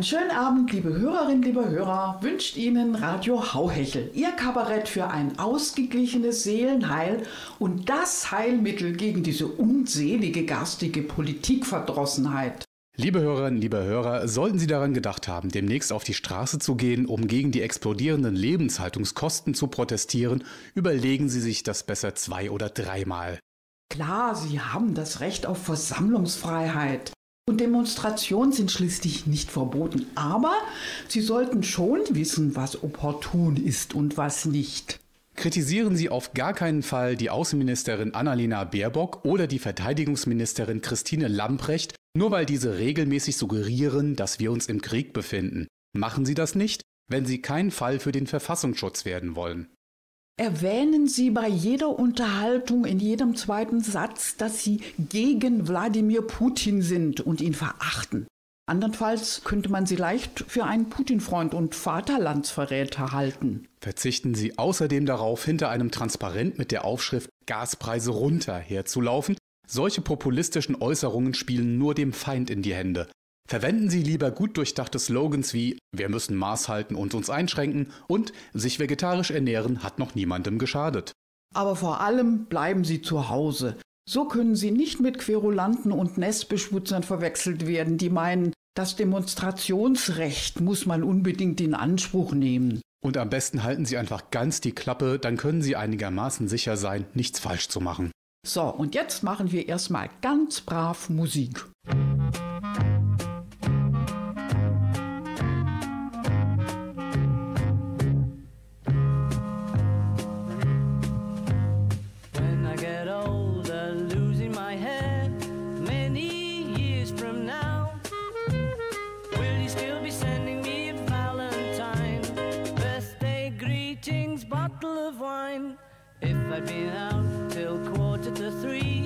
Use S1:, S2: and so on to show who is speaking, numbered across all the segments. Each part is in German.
S1: Einen schönen Abend, liebe Hörerinnen, liebe Hörer, wünscht Ihnen Radio Hauhechel, Ihr Kabarett für ein ausgeglichenes Seelenheil und das Heilmittel gegen diese unselige garstige Politikverdrossenheit.
S2: Liebe Hörerinnen, liebe Hörer, sollten Sie daran gedacht haben, demnächst auf die Straße zu gehen, um gegen die explodierenden Lebenshaltungskosten zu protestieren, überlegen Sie sich das besser zwei oder dreimal.
S1: Klar, Sie haben das Recht auf Versammlungsfreiheit. Und Demonstrationen sind schließlich nicht verboten. Aber Sie sollten schon wissen, was opportun ist und was nicht.
S2: Kritisieren Sie auf gar keinen Fall die Außenministerin Annalena Baerbock oder die Verteidigungsministerin Christine Lamprecht, nur weil diese regelmäßig suggerieren, dass wir uns im Krieg befinden. Machen Sie das nicht, wenn Sie kein Fall für den Verfassungsschutz werden wollen.
S1: Erwähnen Sie bei jeder Unterhaltung in jedem zweiten Satz, dass Sie gegen Wladimir Putin sind und ihn verachten. Andernfalls könnte man Sie leicht für einen Putin-Freund und Vaterlandsverräter halten.
S2: Verzichten Sie außerdem darauf, hinter einem Transparent mit der Aufschrift Gaspreise runter herzulaufen. Solche populistischen Äußerungen spielen nur dem Feind in die Hände. Verwenden Sie lieber gut durchdachte Slogans wie Wir müssen Maß halten und uns einschränken und sich vegetarisch ernähren hat noch niemandem geschadet.
S1: Aber vor allem bleiben Sie zu Hause. So können Sie nicht mit Querulanten und Nestbeschmutzern verwechselt werden, die meinen, das Demonstrationsrecht muss man unbedingt in Anspruch nehmen.
S2: Und am besten halten Sie einfach ganz die Klappe, dann können Sie einigermaßen sicher sein, nichts falsch zu machen.
S1: So, und jetzt machen wir erstmal ganz brav Musik.
S3: When wine. If I'd been out till quarter to three,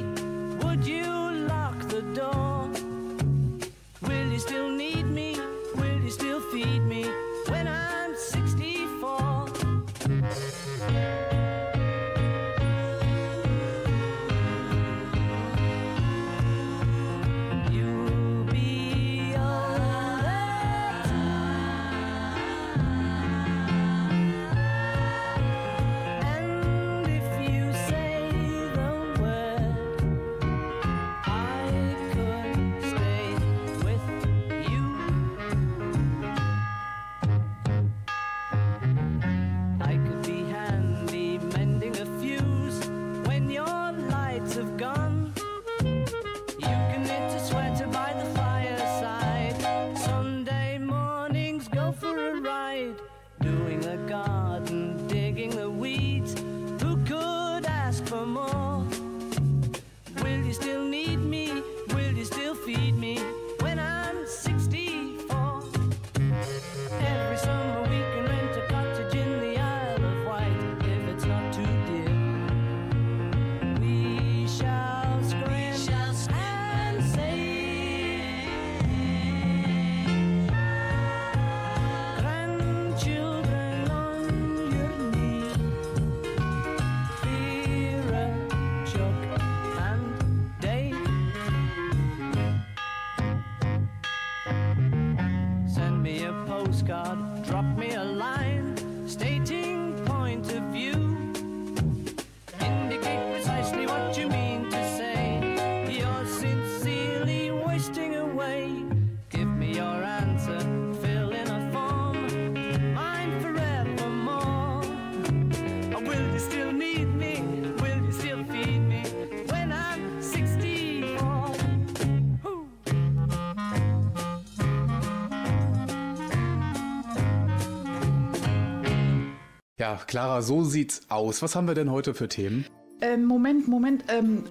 S2: Ja, Clara, so sieht's aus. Was haben wir denn heute für Themen?
S1: Ähm, Moment, Moment. Ähm,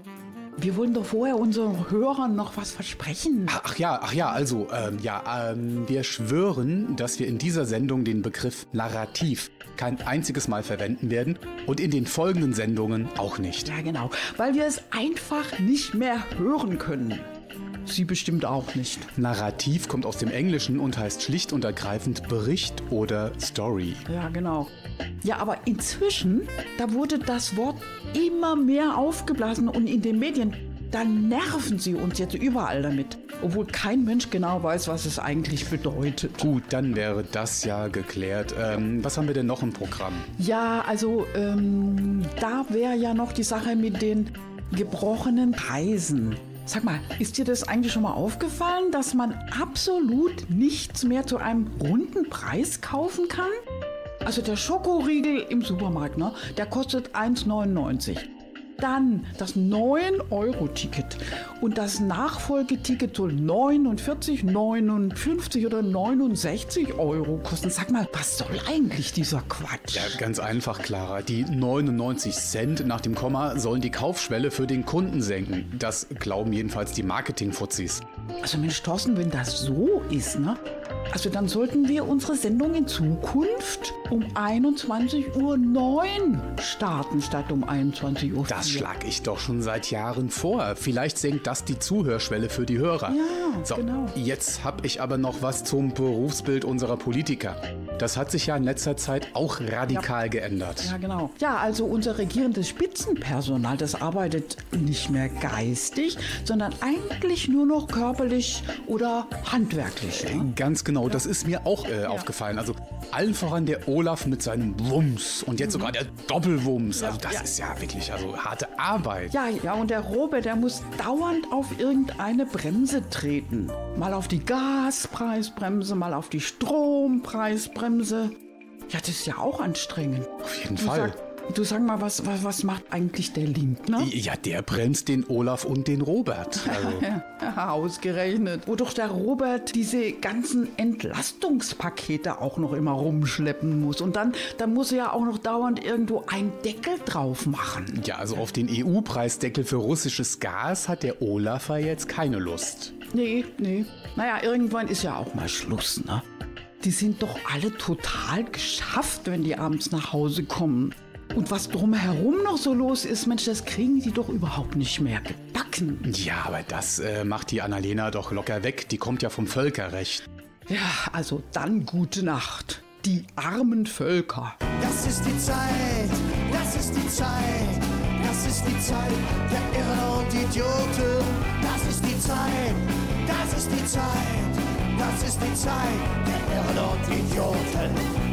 S1: wir wollen doch vorher unseren Hörern noch was versprechen.
S2: Ach, ach ja, ach ja, also, ähm, ja, ähm, wir schwören, dass wir in dieser Sendung den Begriff Narrativ kein einziges Mal verwenden werden und in den folgenden Sendungen auch nicht.
S1: Ja, genau, weil wir es einfach nicht mehr hören können. Sie bestimmt auch nicht.
S2: Narrativ kommt aus dem Englischen und heißt schlicht und ergreifend Bericht oder Story.
S1: Ja, genau. Ja, aber inzwischen, da wurde das Wort immer mehr aufgeblasen und in den Medien, da nerven sie uns jetzt überall damit. Obwohl kein Mensch genau weiß, was es eigentlich bedeutet.
S2: Gut, dann wäre das ja geklärt. Ähm, was haben wir denn noch im Programm?
S1: Ja, also ähm, da wäre ja noch die Sache mit den gebrochenen Preisen. Sag mal, ist dir das eigentlich schon mal aufgefallen, dass man absolut nichts mehr zu einem runden Preis kaufen kann? Also der Schokoriegel im Supermarkt, ne, der kostet 1,99. Dann das 9-Euro-Ticket und das Nachfolgeticket soll 49, 59 oder 69 Euro kosten. Sag mal, was soll eigentlich dieser Quatsch?
S2: Ja, ganz einfach, Clara. Die 99 Cent nach dem Komma sollen die Kaufschwelle für den Kunden senken. Das glauben jedenfalls die Marketing-Fuzis.
S1: Also Mensch, Thorsten, wenn das so ist, ne? Also dann sollten wir unsere Sendung in Zukunft um 21.09 Uhr starten, statt um 21.04 Uhr.
S2: Das schlage ich doch schon seit Jahren vor. Vielleicht senkt das die Zuhörschwelle für die Hörer.
S1: Ja,
S2: so,
S1: genau.
S2: Jetzt habe ich aber noch was zum Berufsbild unserer Politiker. Das hat sich ja in letzter Zeit auch radikal geändert.
S1: Ja, genau. Ja, also unser regierendes Spitzenpersonal, das arbeitet nicht mehr geistig, sondern eigentlich nur noch körperlich oder handwerklich. Ne?
S2: Ganz genau, das ist mir auch äh, aufgefallen. Also allen voran der Olaf mit seinem Wumms und jetzt sogar der Doppelwumms. Also das
S1: Mhm.
S2: ist ja wirklich also harte Arbeit.
S1: Ja, ja, und der Robert, der muss dauernd auf irgendeine Bremse treten. Mal auf die Gaspreisbremse, mal auf die Strompreisbremse. Ja, das ist ja auch anstrengend.
S2: Auf jeden Fall.
S1: sag, du sag mal, was, was, was macht eigentlich der Lindner?
S2: Ja, der bremst den Olaf und den Robert. Also,
S1: ausgerechnet. Wo doch der Robert diese ganzen Entlastungspakete auch noch immer rumschleppen muss. Und dann, dann muss er ja auch noch dauernd irgendwo einen Deckel drauf machen.
S2: ja, also auf den EU-Preisdeckel für russisches Gas hat der Olaf ja jetzt keine Lust.
S1: Nee, nee. Naja, irgendwann ist ja auch mal Schluss, ne? Die sind doch alle total geschafft, wenn die abends nach Hause kommen. Und was drumherum noch so los ist, Mensch, das kriegen die doch überhaupt nicht mehr gebacken.
S2: Ja, aber das äh, macht die Annalena doch locker weg. Die kommt ja vom Völkerrecht.
S1: Ja, also dann gute Nacht. Die armen Völker.
S4: Das ist die Zeit, das ist die Zeit, das ist die Zeit der Irren und Idioten. Das ist die Zeit, das ist die Zeit, das ist die Zeit der Irren und Idioten.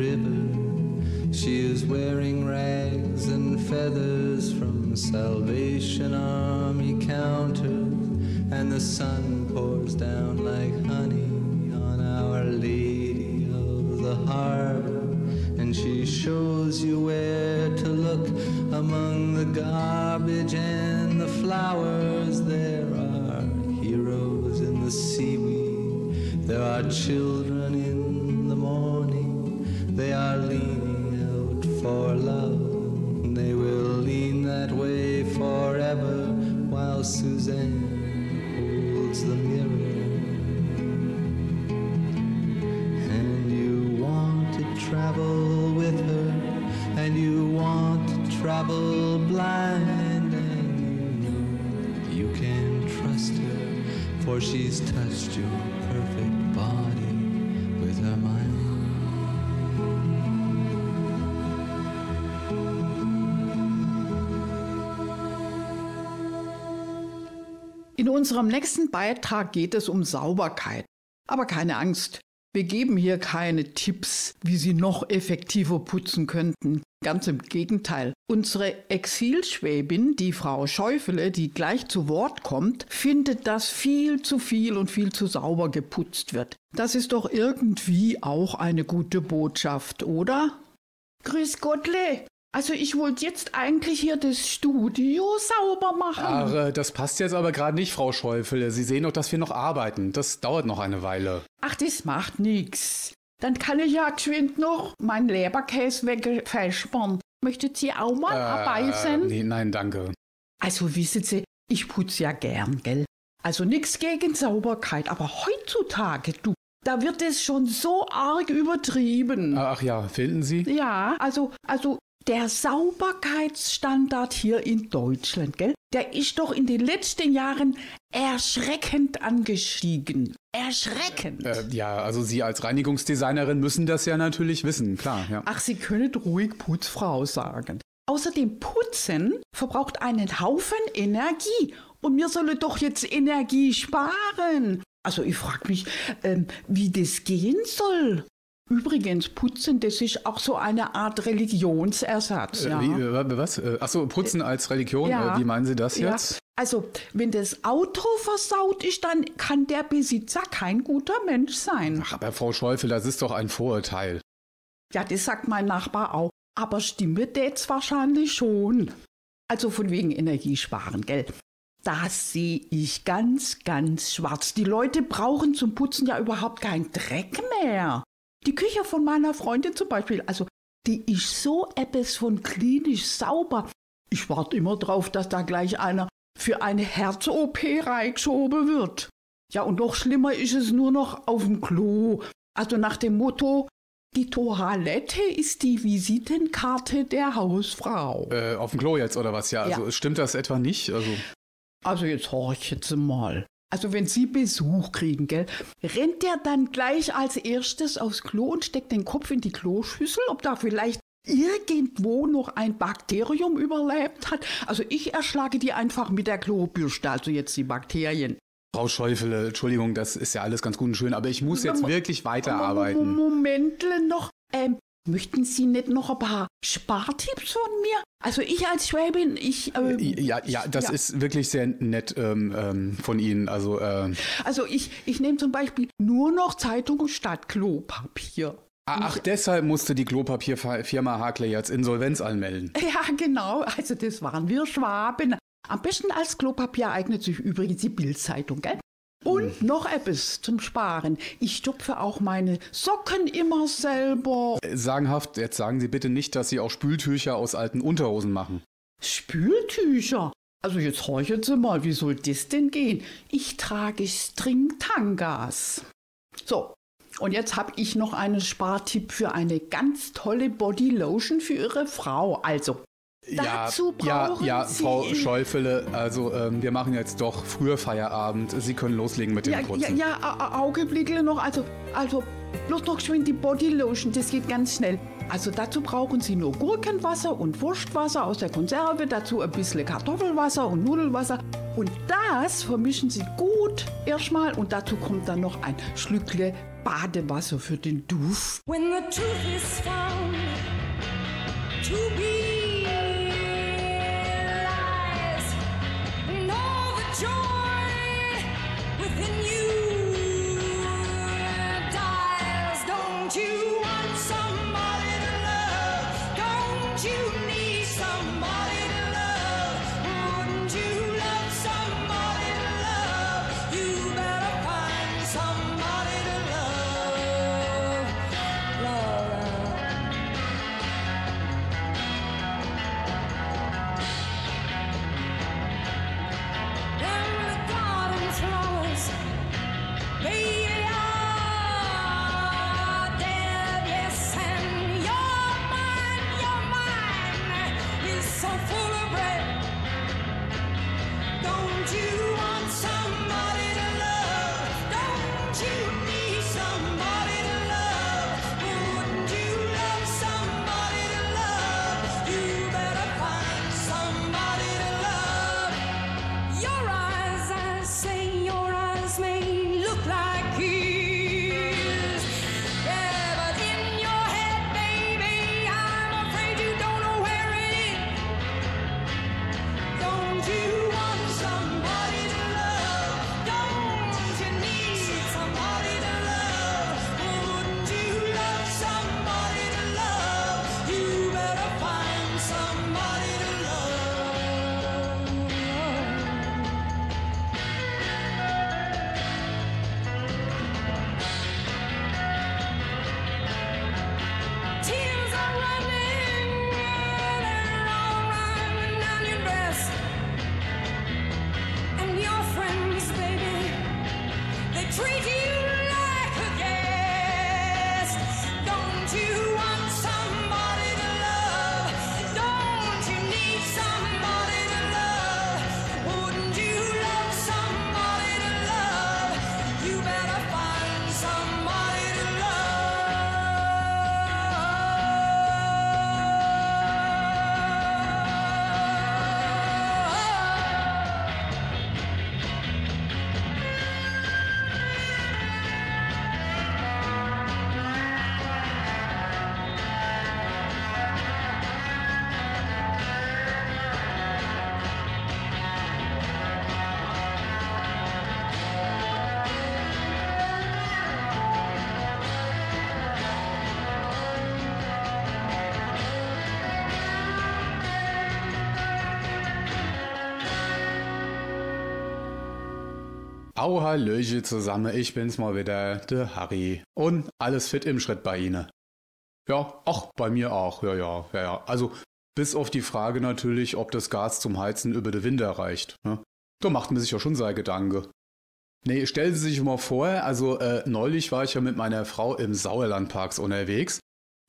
S5: and feathers from Salvation Army counters, and the sun pours down like honey on Our Lady of the Harbor. And she shows you with her, and you want to travel blind, and you know you can trust her, for she's touched your perfect body with her mind.
S1: In unserem nächsten Beitrag geht es um Sauberkeit. Aber keine Angst, wir geben hier keine Tipps, wie Sie noch effektiver putzen könnten. Ganz im Gegenteil. Unsere Exilschwäbin, die Frau Schäufele, die gleich zu Wort kommt, findet, dass viel zu viel und viel zu sauber geputzt wird. Das ist doch irgendwie auch eine gute Botschaft, oder? Grüß Gottle. Also ich wollte jetzt eigentlich hier das Studio sauber machen.
S2: Ach, äh, das passt jetzt aber gerade nicht, Frau Schäufele. Sie sehen doch, dass wir noch arbeiten. Das dauert noch eine Weile.
S1: Ach, das macht nix. Dann kann ich ja geschwind noch meinen Leberkäse wegfälschbern. Möchtet Sie auch mal abbeißen?
S2: Äh, nee, nein, danke.
S1: Also wissen Sie, ich putze ja gern, gell? Also nix gegen Sauberkeit, aber heutzutage, du, da wird es schon so arg übertrieben.
S2: Ach ja, finden Sie?
S1: Ja, also, also der Sauberkeitsstandard hier in Deutschland, gell? Der ist doch in den letzten Jahren erschreckend angestiegen. Erschreckend.
S2: Äh, ja, also Sie als Reinigungsdesignerin müssen das ja natürlich wissen, klar, ja.
S1: Ach, Sie können ruhig Putzfrau sagen. Außerdem Putzen verbraucht einen Haufen Energie. Und wir sollen doch jetzt Energie sparen. Also ich frage mich, ähm, wie das gehen soll. Übrigens, Putzen, das ist auch so eine Art Religionsersatz. Ja.
S2: Äh, wie, äh, was? Äh, Achso, Putzen als Religion?
S1: Ja.
S2: Wie meinen Sie das
S1: Ja,
S2: jetzt?
S1: Also, wenn das Auto versaut ist, dann kann der Besitzer kein guter Mensch sein.
S2: Ach, aber Frau Schäufel, das ist doch ein Vorurteil.
S1: Ja, das sagt mein Nachbar auch. Aber stimmt jetzt wahrscheinlich schon. Also von wegen Energiesparen, gell? Das sehe ich ganz, ganz schwarz. Die Leute brauchen zum Putzen ja überhaupt keinen Dreck mehr. Die Küche von meiner Freundin zum Beispiel, also die ist so etwas von klinisch sauber. Ich warte immer drauf, dass da gleich einer für eine Herz-OP reingeschoben wird. Ja, und noch schlimmer ist es nur noch auf dem Klo. Also nach dem Motto, die Toilette ist die Visitenkarte der Hausfrau.
S2: Äh, auf dem Klo jetzt oder was? Ja, also
S1: Ja.
S2: stimmt das etwa nicht? Also,
S1: Also jetzt horch jetzt mal. Also wenn Sie Besuch kriegen, gell, rennt der dann gleich als erstes aufs Klo und steckt den Kopf in die Kloschüssel, ob da vielleicht irgendwo noch ein Bakterium überlebt hat. Also ich erschlage die einfach mit der Klobürste, also jetzt die Bakterien.
S2: Frau Schäufel, äh, Entschuldigung, das ist ja alles ganz gut und schön, aber ich muss jetzt wirklich weiterarbeiten.
S1: Momentle noch. Ähm, möchten Sie nicht noch ein paar Spartipps von mir? Also ich als Schwäbin, ich... Ähm,
S2: Ja, ja, das
S1: ja.
S2: ist wirklich sehr nett ähm, ähm, von Ihnen. Also, äh,
S1: Also ich, ich nehme zum Beispiel nur noch Zeitung statt Klopapier.
S2: ach, deshalb musste die Klopapierfirma Hakler jetzt Insolvenz anmelden.
S1: Ja, genau. Also das waren wir Schwaben. Am besten als Klopapier eignet sich übrigens die Bildzeitung, gell? Und noch etwas zum Sparen. Ich stopfe auch meine Socken immer selber.
S2: Äh, Sagenhaft, jetzt sagen Sie bitte nicht, dass Sie auch Spültücher aus alten Unterhosen machen.
S1: Spültücher. Also jetzt horchen Sie mal, wie soll das denn gehen? Ich trage String-Tangas. So, und jetzt habe ich noch einen Spartipp für eine ganz tolle Bodylotion für Ihre Frau. Also, dazu
S2: ja,
S1: brauchen
S2: ja,
S1: Sie...
S2: Frau Schäufele, also ähm, wir machen jetzt doch früher Feierabend. Sie können loslegen mit dem
S1: Ja, ja,
S2: kurzen.
S1: ja, A- A- Augenblickle noch. Also, also, bloß noch geschwind die Bodylotion, das geht ganz schnell. Also dazu brauchen Sie nur Gurkenwasser und Wurstwasser aus der Konserve, dazu ein bisschen Kartoffelwasser und Nudelwasser. Und das vermischen Sie gut erstmal und dazu kommt dann noch ein Schlückle Badewasser für den Duft.
S6: When the truth is found to be
S2: Au Hallöche zusammen, ich bin's mal wieder, der Harry. Und alles fit im Schritt bei Ihnen. Ja, ach, bei mir auch, ja, ja, ja, ja. Also, bis auf die Frage natürlich, ob das Gas zum Heizen über den Winter reicht. Ne? Da macht man sich ja schon seine Gedanke. Nee, stellen Sie sich mal vor, also äh, neulich war ich ja mit meiner Frau im Sauerlandparks unterwegs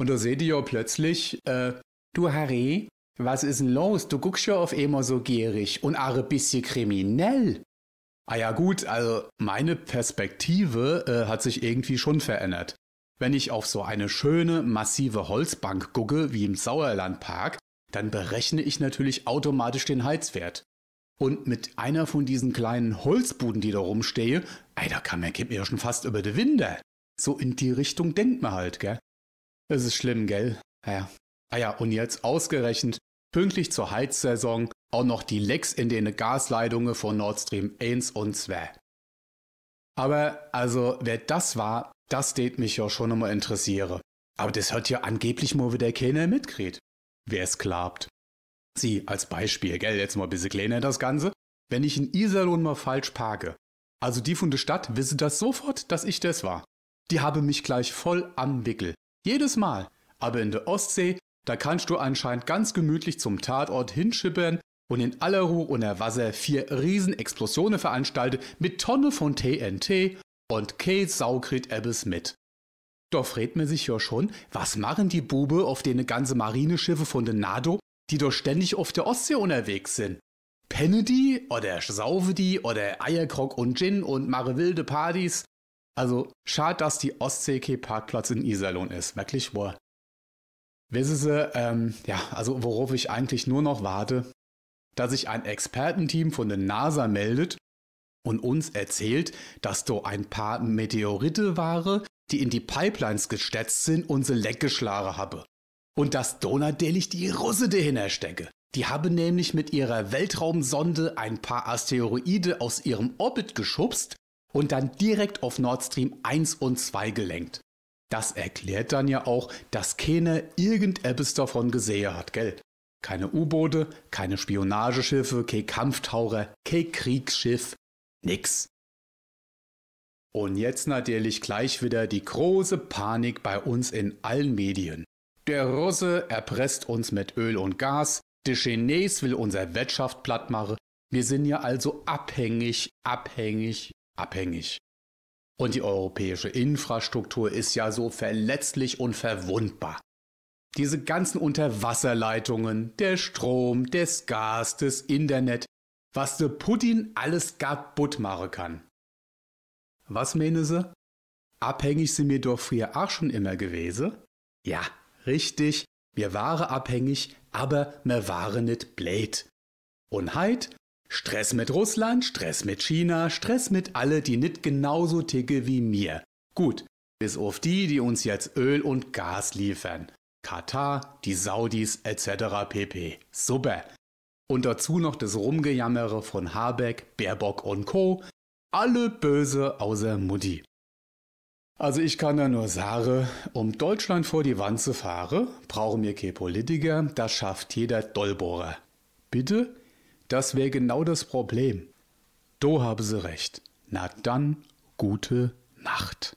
S2: und da seht ihr ja plötzlich, äh, du Harry, was ist denn los? Du guckst ja auf immer so gierig und auch ein bisschen kriminell. Ah ja gut, also meine Perspektive äh, hat sich irgendwie schon verändert. Wenn ich auf so eine schöne, massive Holzbank gucke, wie im Sauerlandpark, dann berechne ich natürlich automatisch den Heizwert. Und mit einer von diesen kleinen Holzbuden, die da rumstehe, ey, da kann man, mir ja schon fast über die Winde. So in die Richtung denkt man halt, gell? Das ist schlimm, gell? Ja. Ah ja, und jetzt ausgerechnet, pünktlich zur Heizsaison, auch noch die Lecks in den Gasleitungen von Nord Stream 1 und 2. Aber, also, wer das war, das tät mich ja schon immer interessiere. Aber das hat ja angeblich mal wieder keiner mitkriegt. Wer es klappt. Sie, als Beispiel, gell, jetzt mal ein bisschen kleiner das Ganze. Wenn ich in Iserlohn mal falsch parke, Also die von der Stadt wissen das sofort, dass ich das war. Die haben mich gleich voll am Wickel. Jedes Mal. Aber in der Ostsee, da kannst du anscheinend ganz gemütlich zum Tatort hinschippern und in aller Ruhe unter Wasser vier Riesenexplosionen veranstalten mit Tonne von TNT und Kate Saukrit Ebbes mit. Doch fragt man sich ja schon, was machen die Bube auf den ganze Marineschiffe von der NATO, die doch ständig auf der Ostsee unterwegs sind? Penne die oder saufe die oder Eierkrog und Gin und mache wilde Partys? Also, schade, dass die Ostsee kein Parkplatz in Iserlohn ist. Wirklich wahr. Wissen Sie, ähm, ja, also worauf ich eigentlich nur noch warte, dass sich ein Expertenteam von der NASA meldet und uns erzählt, dass da ein paar Meteorite waren, die in die Pipelines gestetzt sind und sie leckgeschlagen habe. Und dass da natürlich die Russe dahinter stecke. Die haben nämlich mit ihrer Weltraumsonde ein paar Asteroide aus ihrem Orbit geschubst und dann direkt auf Nord Stream 1 und 2 gelenkt. Das erklärt dann ja auch, dass keiner irgendetwas davon gesehen hat, gell? Keine U-Boote, keine Spionageschiffe, kein Kampftaucher, kein Kriegsschiff, nix. Und jetzt natürlich gleich wieder die große Panik bei uns in allen Medien. Der Russe erpresst uns mit Öl und Gas, der Chines will unser Wirtschaft platt machen. Wir sind ja also abhängig, abhängig, abhängig. Und die europäische Infrastruktur ist ja so verletzlich und verwundbar. Diese ganzen Unterwasserleitungen, der Strom, das Gas, das Internet, was der Putin alles kaputt machen kann. Was meinen Sie? Abhängig sind wir doch früher auch schon immer gewesen? Ja, richtig, wir waren abhängig, aber wir waren nicht blöd. Und heit? Stress mit Russland, Stress mit China, Stress mit alle, die nicht genauso ticke wie mir. Gut, bis auf die, die uns jetzt Öl und Gas liefern. Katar, die Saudis etc. pp. Super. Und dazu noch das Rumgejammere von Habeck, Baerbock und Co. Alle böse außer Mutti. Also ich kann da nur sagen, um Deutschland vor die Wand zu fahren, brauchen wir keine Politiker, das schafft jeder Dollbohrer. Bitte? Das wäre genau das Problem. Do habe sie recht. Na dann, gute Nacht.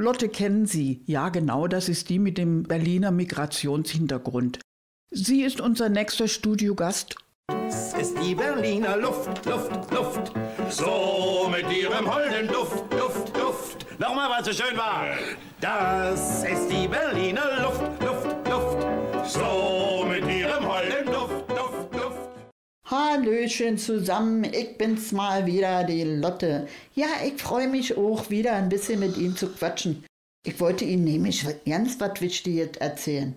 S1: Lotte kennen Sie. Ja, genau, das ist die mit dem Berliner Migrationshintergrund. Sie ist unser nächster Studiogast.
S7: Es ist die Berliner Luft, Luft, Luft. So mit ihrem holden Duft, Duft, Duft. Nochmal, was so schön war. Das ist die Berliner Luft, Luft, Luft. So mit
S8: Hallöchen zusammen, ich bin's mal wieder, die Lotte. Ja, ich freue mich auch wieder ein bisschen mit Ihnen zu quatschen. Ich wollte Ihnen nämlich ganz was Wichtiges erzählen.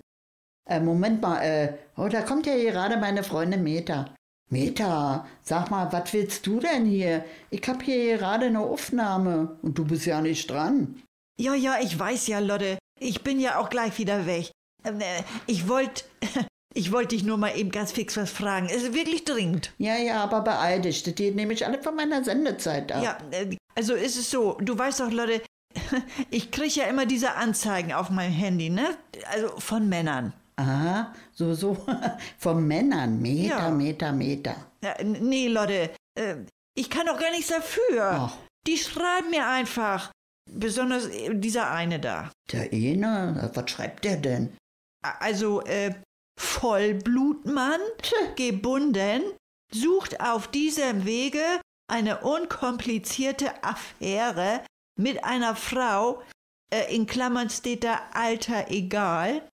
S8: Äh, Moment mal, äh, oh, da kommt ja gerade meine Freundin Meta. Meta, sag mal, was willst du denn hier? Ich hab hier gerade eine Aufnahme und du bist ja nicht dran.
S9: Ja, ja, ich weiß ja, Lotte. Ich bin ja auch gleich wieder weg. Ähm, äh, Ich wollte. Ich wollte dich nur mal eben ganz fix was fragen. Es ist wirklich dringend.
S8: Ja, ja, aber beeil dich, das geht nämlich alle von meiner Sendezeit ab.
S9: Ja, äh, also ist es so. Du weißt doch, Lotte, ich kriege ja immer diese Anzeigen auf meinem Handy, ne? Also von Männern.
S8: Aha, so, so, von Männern, Meter,
S9: Ja.
S8: Meter, Meter.
S9: Ja, nee, Lotte, äh, ich kann doch gar nichts dafür.
S8: Ach.
S9: Die schreiben mir einfach. Besonders äh, dieser eine da.
S8: Der eine, was schreibt der denn?
S9: Also, äh, Vollblutmann, gebunden, sucht auf diesem Wege eine unkomplizierte Affäre mit einer Frau, äh, in Klammern steht da Alter egal.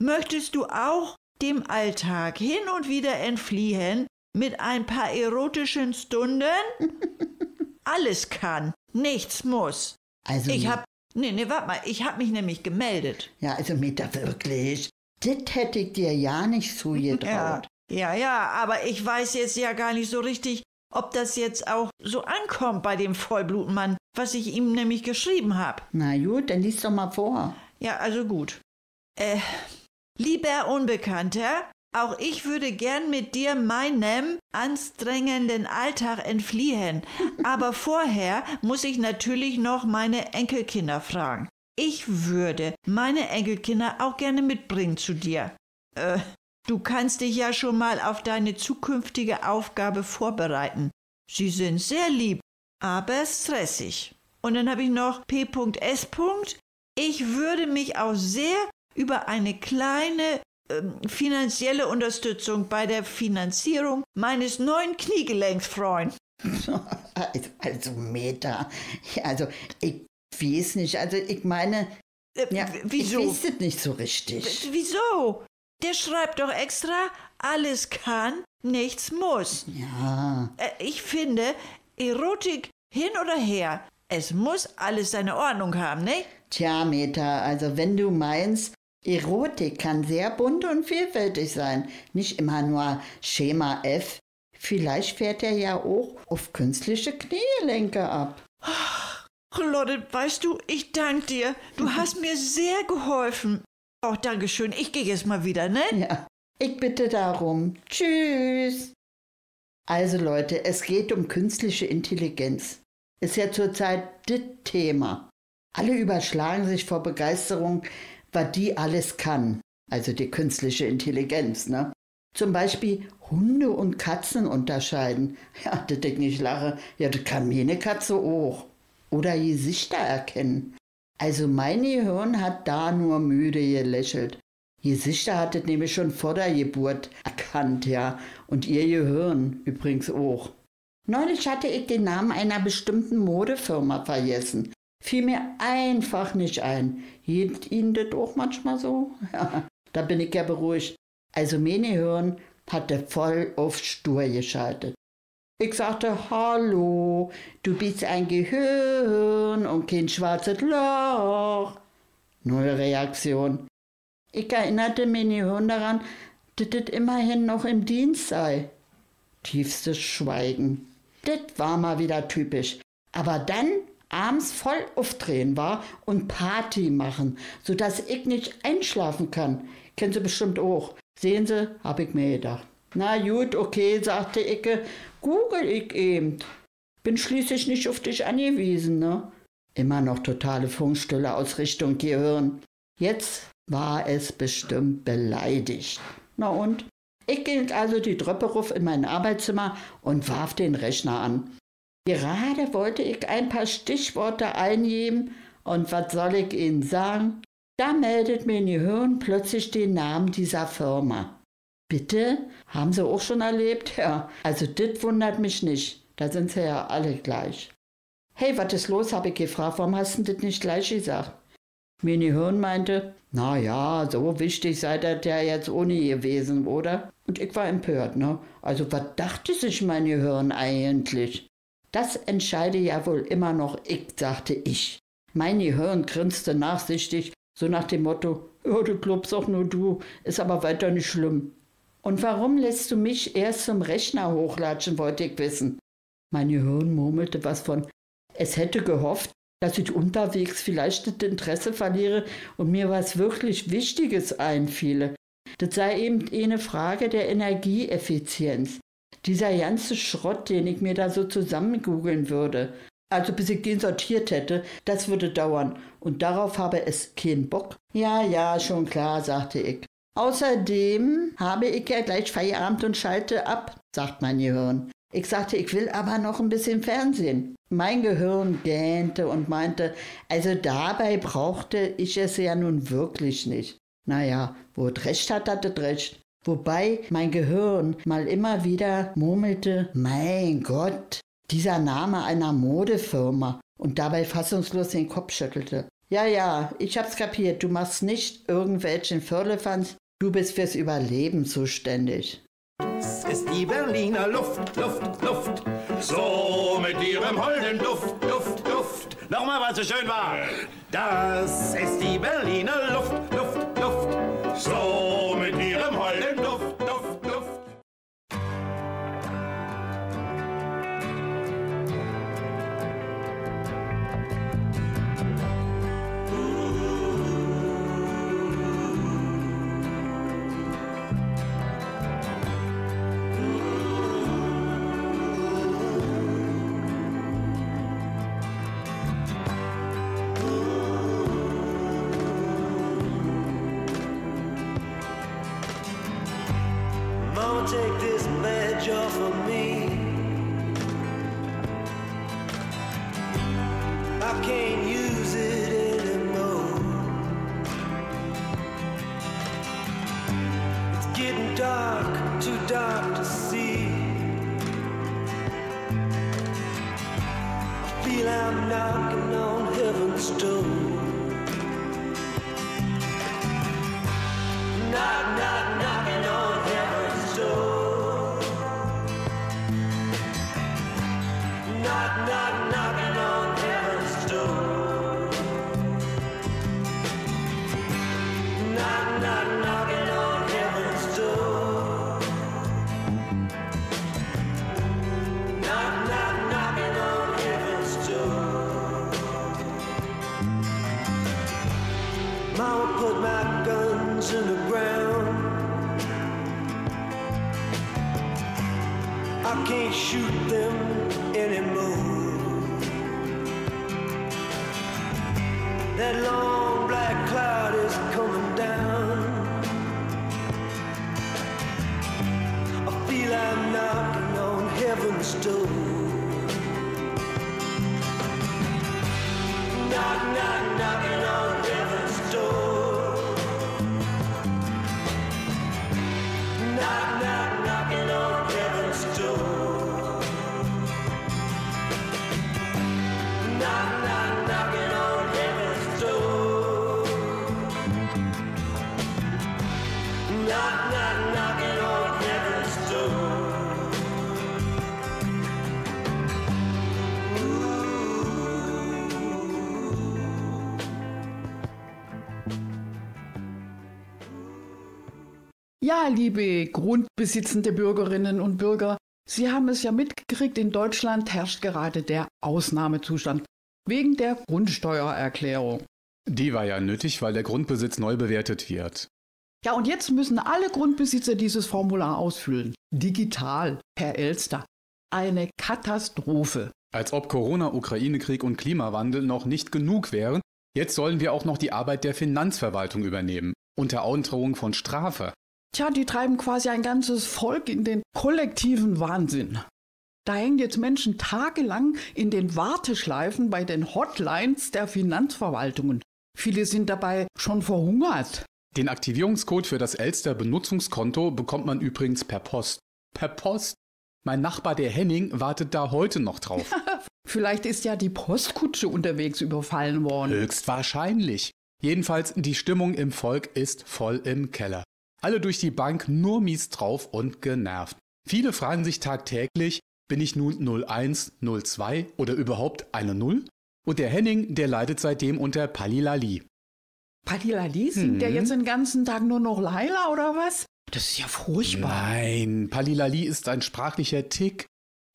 S9: Möchtest du auch dem Alltag hin und wieder entfliehen mit ein paar erotischen Stunden? Alles kann, nichts muss.
S8: Also,
S9: Ich hab, nee, nee, warte mal, ich hab mich nämlich gemeldet.
S8: Ja, also Meter, wirklich. Das hätte ich dir ja nicht zugetraut.
S9: Ja, ja, ja, aber ich weiß jetzt ja gar nicht so richtig, ob das jetzt auch so ankommt bei dem Vollblutmann, was ich ihm nämlich geschrieben habe.
S8: Na gut, dann lies doch mal vor.
S9: Ja, also gut. Äh, lieber Unbekannter, auch ich würde gern mit dir meinem anstrengenden Alltag entfliehen, aber vorher muss ich natürlich noch meine Enkelkinder fragen. Ich würde meine Enkelkinder auch gerne mitbringen zu dir. Äh, du kannst dich ja schon mal auf deine zukünftige Aufgabe vorbereiten. Sie sind sehr lieb, aber stressig. Und dann habe ich noch P.S. Ich würde mich auch sehr über eine kleine ähm, finanzielle Unterstützung bei der Finanzierung meines neuen Kniegelenks freuen.
S8: Also. Ja, also, ich weiß nicht. Also, ich meine,
S9: Äh,
S8: ja,
S9: wieso?
S8: ich weiß es nicht so richtig.
S9: Wieso? Der schreibt doch extra, alles kann, nichts muss.
S8: Ja,
S9: Äh, ich finde, Erotik hin oder her, es muss alles seine Ordnung haben, ne?
S8: tja, Meter, also wenn du meinst, Erotik kann sehr bunt und vielfältig sein. Nicht immer nur Schema F. Vielleicht fährt er ja auch auf künstliche Kniegelenke ab.
S9: Oh, Lotte, weißt du, ich danke dir. Du hast mir sehr geholfen. Oh, Dankeschön. Ich gehe jetzt mal wieder, ne?
S8: Ja, ich bitte darum. Tschüss. Also Leute, es geht um künstliche Intelligenz. Ist ja zurzeit das Thema. Alle überschlagen sich vor Begeisterung, was die alles kann. Also die künstliche Intelligenz, ne? Zum Beispiel Hunde und Katzen unterscheiden. Ja, das ich lache. Ja, das kann meine Katze auch. Oder Gesichter erkennen. Also mein Gehirn hat da nur müde gelächelt. Gesichter hat es nämlich schon vor der Geburt erkannt, ja. Und ihr Gehirn übrigens auch. Neulich hatte ich den Namen einer bestimmten Modefirma vergessen. Fiel mir einfach nicht ein. Geht Ihnen das auch manchmal so? Da bin ich ja beruhigt. Also mein Gehirn hatte voll auf stur geschaltet. Ich sagte, hallo, du bist ein Gehirn und kein schwarzes Loch. Null Reaktion. Ich erinnerte mein Gehirn daran, dass das immerhin noch im Dienst sei. Tiefstes Schweigen. Das war mal wieder typisch. Aber dann abends voll aufdrehen war und Party machen, sodass ich nicht einschlafen kann. Kennen Sie bestimmt auch. Sehen Sie, hab ich mir gedacht. Na gut, okay, sagte Icke, google ich eben. Bin schließlich nicht auf dich angewiesen, ne? Immer noch totale Funkstille aus Richtung Gehirn. Jetzt war es bestimmt beleidigt. Na und? Ich ging also die Treppe ruf in mein Arbeitszimmer und warf den Rechner an. Gerade wollte ich ein paar Stichworte eingeben und was soll ich Ihnen sagen? Da meldet mir in Gehirn plötzlich den Namen dieser Firma. Bitte? Haben Sie auch schon erlebt? Ja, also das wundert mich nicht. Da sind sie ja alle gleich. Hey, was ist los? habe ich gefragt. Warum hast du das nicht gleich gesagt? Mein Gehirn meinte, na ja, so wichtig sei das ja jetzt ohne gewesen, oder? Und ich war empört, ne? Also was dachte sich mein Gehirn eigentlich? Das entscheide ja wohl immer noch ich, sagte ich. Mein Gehirn grinste nachsichtig, so nach dem Motto, ja, du glaubst auch nur du, ist aber weiter nicht schlimm. Und warum lässt du mich erst zum Rechner hochlatschen, wollte ich wissen. Mein Gehirn murmelte was von, es hätte gehofft, dass ich unterwegs vielleicht das Interesse verliere und mir was wirklich Wichtiges einfiele. Das sei eben eine Frage der Energieeffizienz. Dieser ganze Schrott, den ich mir da so zusammengoogeln würde. Also bis ich den sortiert hätte, das würde dauern. Und darauf habe es keinen Bock. Ja, ja, schon klar, sagte ich. Außerdem habe ich ja gleich Feierabend und schalte ab, sagt mein Gehirn. Ich sagte, ich will aber noch ein bisschen Fernsehen. Mein Gehirn gähnte und meinte, also dabei brauchte ich es ja nun wirklich nicht. Naja, wo es recht hat, hat es recht. Wobei mein Gehirn mal immer wieder murmelte, mein Gott, dieser Name einer Modefirma und dabei fassungslos den Kopf schüttelte. Ja, ja, ich hab's kapiert, du machst nicht irgendwelchen Firlefanz, du bist fürs Überleben zuständig.
S7: Das ist die Berliner Luft, Luft, Luft. So mit ihrem holden Duft, Duft, Duft. Nochmal, was so schön war. Das ist die Berliner Luft.
S1: Ja, liebe grundbesitzende Bürgerinnen und Bürger, Sie haben es ja mitgekriegt, in Deutschland herrscht gerade der Ausnahmezustand wegen der Grundsteuererklärung.
S2: Die war ja nötig, weil der Grundbesitz neu bewertet wird.
S1: Ja, und jetzt müssen alle Grundbesitzer dieses Formular ausfüllen. Digital, per Elster. Eine Katastrophe.
S2: Als ob Corona, Ukraine-Krieg und Klimawandel noch nicht genug wären, jetzt sollen wir auch noch die Arbeit der Finanzverwaltung übernehmen, unter Androhung von Strafe.
S1: Tja, die treiben quasi ein ganzes Volk in den kollektiven Wahnsinn. Da hängen jetzt Menschen tagelang in den Warteschleifen bei den Hotlines der Finanzverwaltungen. Viele sind dabei schon verhungert.
S2: Den Aktivierungscode für das Elster Benutzungskonto bekommt man übrigens per Post. Per Post? Mein Nachbar der Henning wartet da heute noch drauf.
S1: Vielleicht ist ja die Postkutsche unterwegs überfallen worden.
S2: Höchstwahrscheinlich. Jedenfalls, die Stimmung im Volk ist voll im Keller. Alle durch die Bank nur mies drauf und genervt. Viele fragen sich tagtäglich, bin ich nun 01, 02 oder überhaupt eine Null? Und der Henning, der leidet seitdem unter Palilali.
S1: Padilali singt der
S2: Hm.
S1: jetzt den ganzen Tag nur noch Laila oder was? Das ist ja furchtbar.
S2: Nein, Palilali ist ein sprachlicher Tick.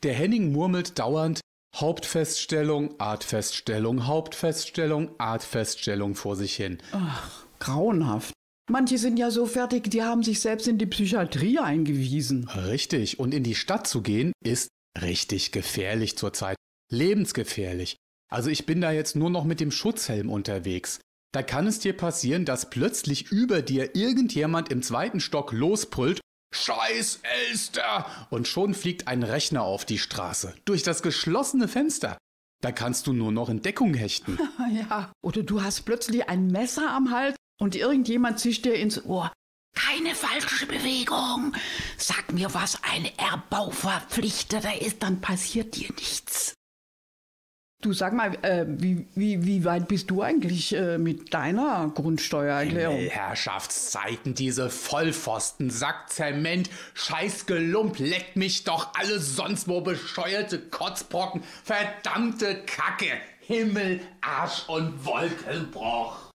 S2: Der Henning murmelt dauernd Hauptfeststellung, Artfeststellung, Hauptfeststellung, Artfeststellung vor sich hin.
S1: Ach, grauenhaft. Manche sind ja so fertig, die haben sich selbst in die Psychiatrie eingewiesen.
S2: Richtig, und in die Stadt zu gehen, ist richtig gefährlich zurzeit. Lebensgefährlich. Also ich bin da jetzt nur noch mit dem Schutzhelm unterwegs. Da kann es dir passieren, dass plötzlich über dir irgendjemand im zweiten Stock losbrüllt, Scheiß Elster! Und schon fliegt ein Rechner auf die Straße, durch das geschlossene Fenster. Da kannst du nur noch in Deckung hechten.
S1: Ja. Oder du hast plötzlich ein Messer am Hals und irgendjemand zischt dir ins Ohr. Keine falsche Bewegung. Sag mir, was ein Erbauverpflichteter ist, dann passiert dir nichts. Du sag mal, äh, wie, wie, wie weit bist du eigentlich äh, mit deiner Grundsteuererklärung?
S2: Herrschaftszeiten, diese Vollpfosten, Sack Zement, scheiß Gelump, leckt mich doch alle sonst wo bescheuerte Kotzbrocken, verdammte Kacke, Himmel, Arsch und Wolkenbruch.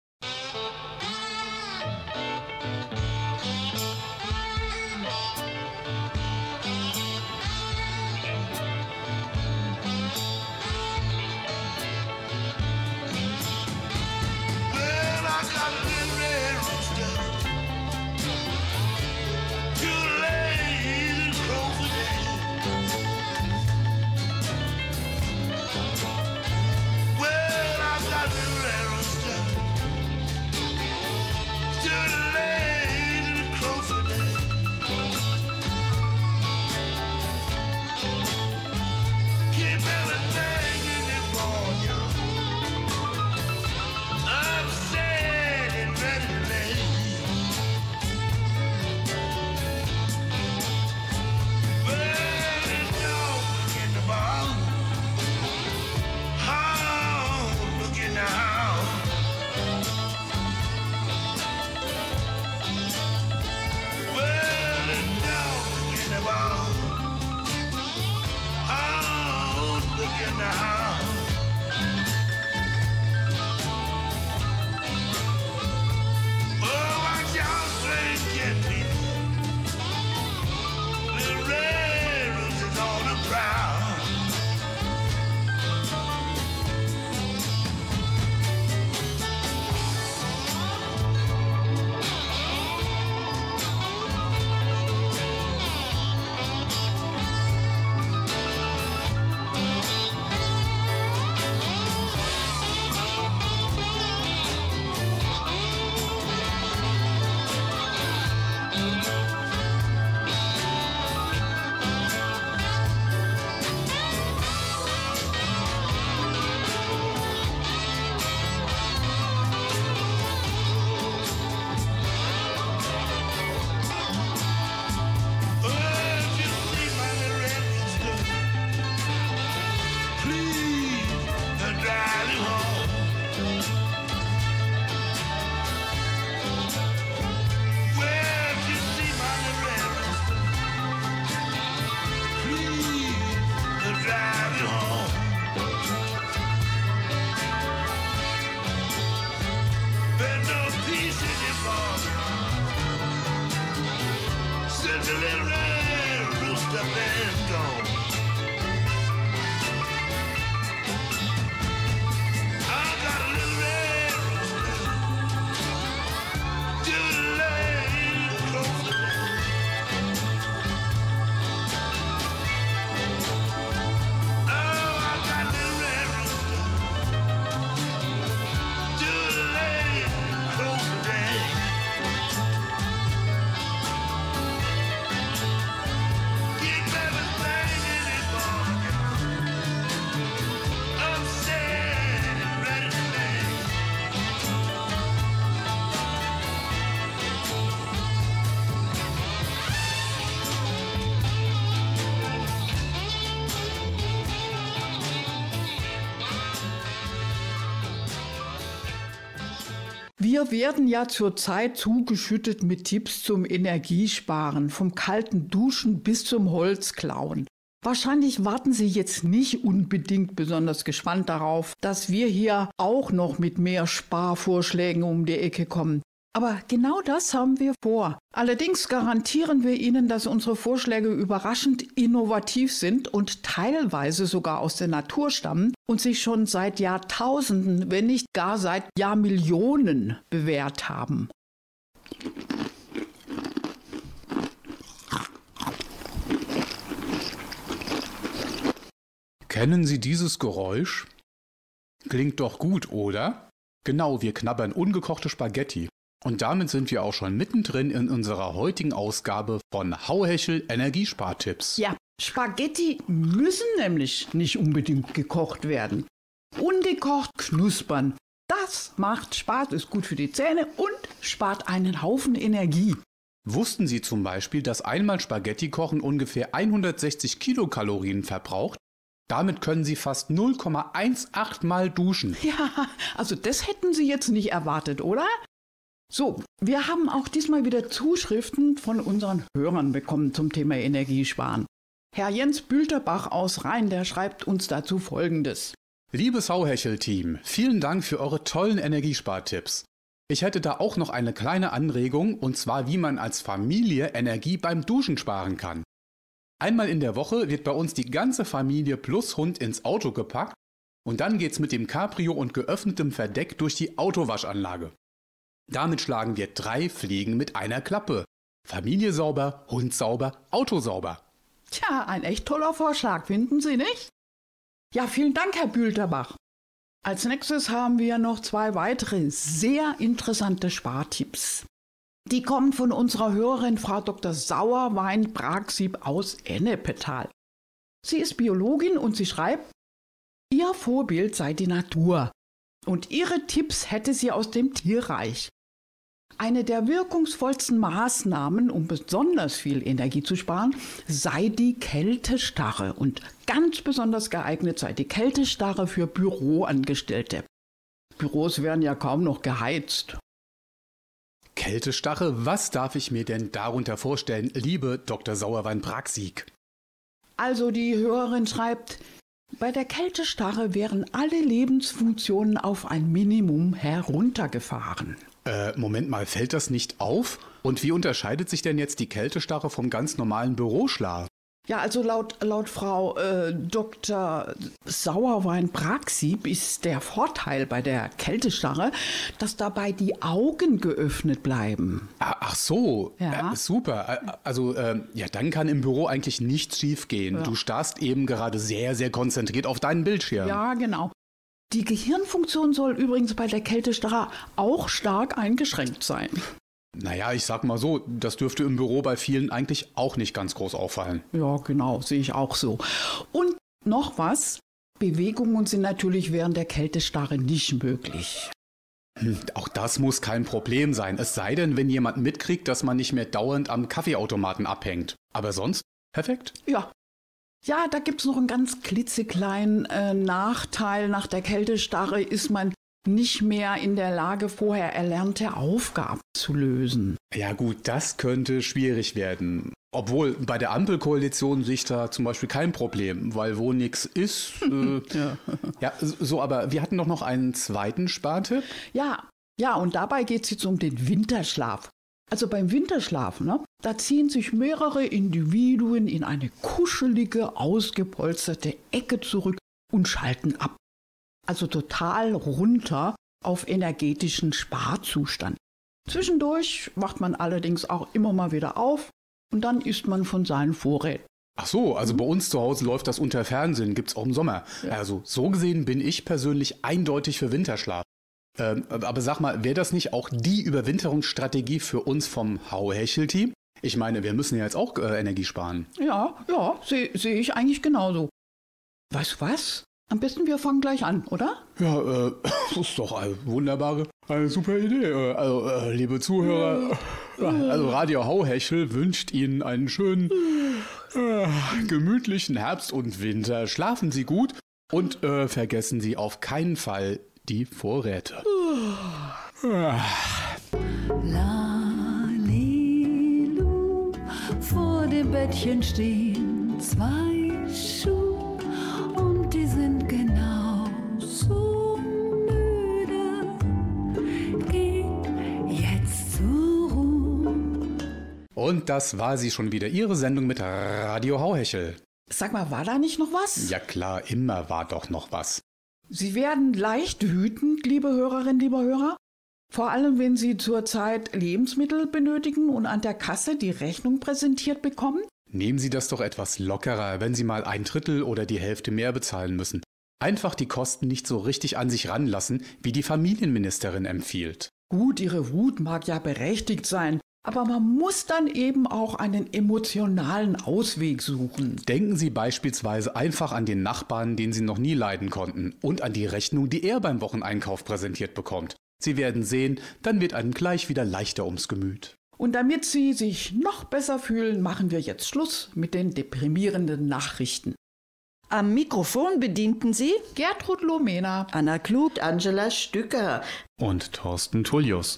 S10: in the house.
S1: Wir werden ja zurzeit zugeschüttet mit Tipps zum Energiesparen, vom kalten Duschen bis zum Holzklauen. Wahrscheinlich warten Sie jetzt nicht unbedingt besonders gespannt darauf, dass wir hier auch noch mit mehr Sparvorschlägen um die Ecke kommen. Aber genau das haben wir vor. Allerdings garantieren wir Ihnen, dass unsere Vorschläge überraschend innovativ sind und teilweise sogar aus der Natur stammen und sich schon seit Jahrtausenden, wenn nicht gar seit Jahrmillionen bewährt haben.
S2: Kennen Sie dieses Geräusch? Klingt doch gut, oder? Genau, wir knabbern ungekochte Spaghetti. Und damit sind wir auch schon mittendrin in unserer heutigen Ausgabe von Hauhechel Energiespartipps.
S1: Ja, Spaghetti müssen nämlich nicht unbedingt gekocht werden. Ungekocht knuspern. Das macht Spaß, ist gut für die Zähne und spart einen Haufen Energie.
S2: Wussten Sie zum Beispiel, dass einmal Spaghetti kochen ungefähr 160 Kilokalorien verbraucht? Damit können Sie fast 0,18 Mal duschen.
S1: Ja, also das hätten Sie jetzt nicht erwartet, oder? So, wir haben auch diesmal wieder Zuschriften von unseren Hörern bekommen zum Thema Energiesparen. Herr Jens Bülterbach aus Rhein, der schreibt uns dazu Folgendes.
S2: Liebes Hauhechel-Team, vielen Dank für eure tollen Energiespartipps. Ich hätte da auch noch eine kleine Anregung, und zwar wie man als Familie Energie beim Duschen sparen kann. Einmal in der Woche wird bei uns die ganze Familie plus Hund ins Auto gepackt und dann geht's mit dem Cabrio und geöffnetem Verdeck durch die Autowaschanlage. Damit schlagen wir drei Fliegen mit einer Klappe. Familie sauber, Hund sauber, Auto sauber.
S1: Tja, ein echt toller Vorschlag, finden Sie nicht? Ja, vielen Dank, Herr Bülterbach. Als nächstes haben wir noch zwei weitere sehr interessante Spartipps. Die kommen von unserer Hörerin Frau Dr. Sauerwein-Bragsieb aus Ennepetal. Sie ist Biologin und sie schreibt, ihr Vorbild sei die Natur und ihre Tipps hätte sie aus dem Tierreich. Eine der wirkungsvollsten Maßnahmen, um besonders viel Energie zu sparen, sei die Kältestarre und ganz besonders geeignet sei die Kältestarre für Büroangestellte. Büros werden ja kaum noch geheizt.
S2: Kältestarre, was darf ich mir denn darunter vorstellen, liebe Dr. Sauerwein-Praxik?
S1: Also die Hörerin schreibt, bei der Kältestarre wären alle Lebensfunktionen auf ein Minimum heruntergefahren.
S2: Äh, Moment mal, fällt das nicht auf? Und wie unterscheidet sich denn jetzt die Kältestarre vom ganz normalen Büroschlaf?
S1: Ja, also laut, laut Frau äh, Dr. Sauerwein-Praxib ist der Vorteil bei der Kältestarre, dass dabei die Augen geöffnet bleiben.
S2: Ah, Ach so,
S1: Ja.
S2: äh, super. Äh, Also, ähm, ja, dann kann im Büro eigentlich nichts schiefgehen.
S1: Ja.
S2: Du starrst eben gerade sehr, sehr konzentriert auf deinen Bildschirm.
S1: Ja, genau. Die Gehirnfunktion soll übrigens bei der Kältestarre auch stark eingeschränkt sein.
S2: Naja, ich sag mal so, das dürfte im Büro bei vielen eigentlich auch nicht ganz groß auffallen.
S1: Ja, genau, sehe ich auch so. Und noch was, Bewegungen sind natürlich während der Kältestarre nicht möglich.
S2: Hm, Auch das muss kein Problem sein. Es sei denn, wenn jemand mitkriegt, dass man nicht mehr dauernd am Kaffeeautomaten abhängt. Aber sonst perfekt.
S1: Ja. Ja, da gibt's noch einen ganz klitzekleinen äh, Nachteil. Nach der Kältestarre ist man nicht mehr in der Lage, vorher erlernte Aufgaben zu lösen.
S2: Ja gut, das könnte schwierig werden. Obwohl bei der Ampelkoalition sehe ich da zum Beispiel kein Problem, weil wo nichts ist. Äh,
S1: Ja.
S2: ja, so, aber wir hatten doch noch einen zweiten Spartipp.
S1: Ja, ja, und dabei geht es jetzt um den Winterschlaf. Also beim Winterschlafen, ne, da ziehen sich mehrere Individuen in eine kuschelige, ausgepolsterte Ecke zurück und schalten ab. Also total runter auf energetischen Sparzustand. Zwischendurch wacht man allerdings auch immer mal wieder auf und dann isst man von seinen Vorräten.
S2: Ach so, also bei uns zu Hause läuft das unter Fernsehen, gibt's auch im Sommer. Also so gesehen bin ich persönlich eindeutig für Winterschlaf. Ähm, aber sag mal, wäre das nicht auch die Überwinterungsstrategie für uns vom Hauhechel-Team? Ich meine, wir müssen ja jetzt auch äh, Energie sparen.
S1: Ja, ja, sehe seh ich eigentlich genauso. Weißt du was? Am besten wir fangen gleich an, oder?
S2: Ja, äh, das ist doch eine wunderbare, eine super Idee. Äh, Also, äh, liebe Zuhörer, äh, also Radio Hauhechel wünscht Ihnen einen schönen, äh, gemütlichen Herbst und Winter. Schlafen Sie gut und äh, vergessen Sie auf keinen Fall die Vorräte.
S11: Lalilu, vor dem Bettchen stehen zwei Schuhe und die sind genauso müde. Geht jetzt zur Ruhe.
S2: Und das war sie schon wieder, Ihre Sendung mit Radio Hauhechel.
S1: Sag mal, war da nicht noch was?
S2: Ja klar, immer war doch noch was.
S1: Sie werden leicht wütend, liebe Hörerinnen, lieber Hörer. Vor allem, wenn Sie zurzeit Lebensmittel benötigen und an der Kasse die Rechnung präsentiert bekommen.
S2: Nehmen Sie das doch etwas lockerer, wenn Sie mal ein Drittel oder die Hälfte mehr bezahlen müssen. Einfach die Kosten nicht so richtig an sich ranlassen, wie die Familienministerin empfiehlt.
S1: Gut, Ihre Wut mag ja berechtigt sein, aber man muss dann eben auch einen emotionalen Ausweg suchen.
S2: Denken Sie beispielsweise einfach an den Nachbarn, den Sie noch nie leiden konnten, und an die Rechnung, die er beim Wocheneinkauf präsentiert bekommt. Sie werden sehen, dann wird einem gleich wieder leichter ums Gemüt.
S1: Und damit Sie sich noch besser fühlen, machen wir jetzt Schluss mit den deprimierenden Nachrichten.
S9: Am Mikrofon bedienten sie
S1: Gertrud Lomena,
S9: Anna Klug,
S8: Angela Stücker.
S2: Und Thorsten Tullius.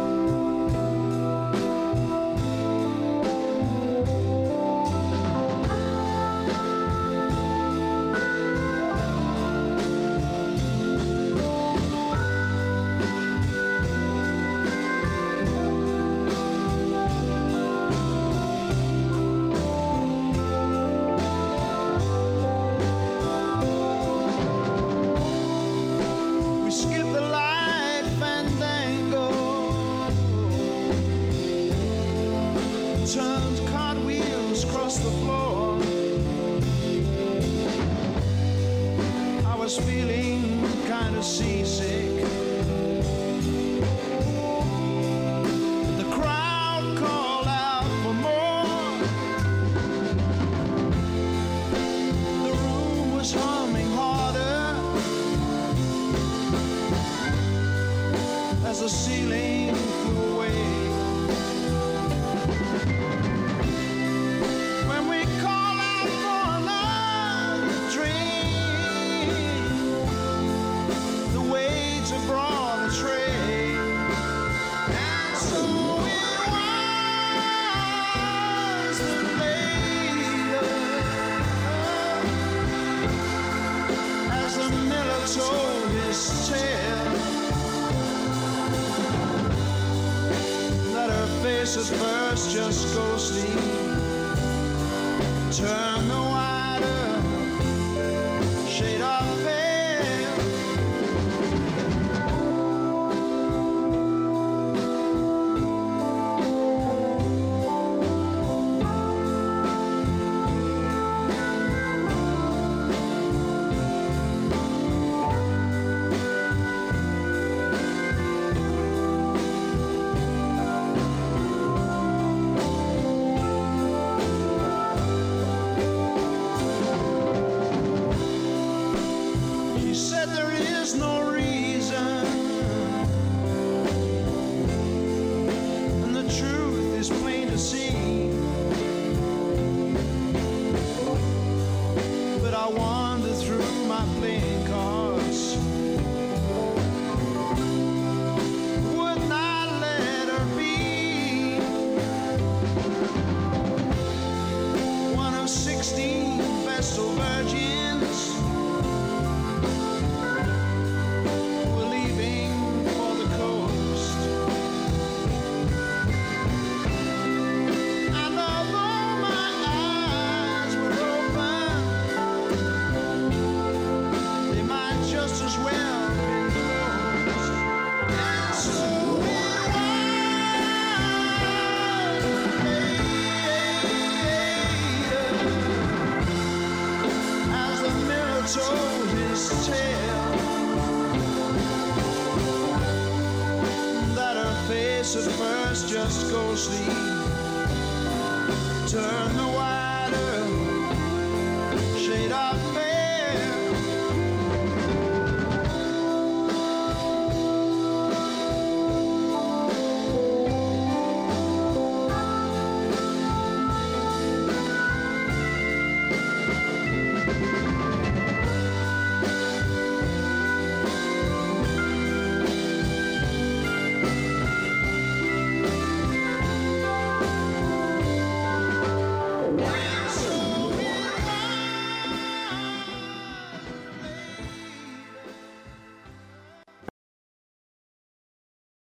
S12: wander through my playing cards.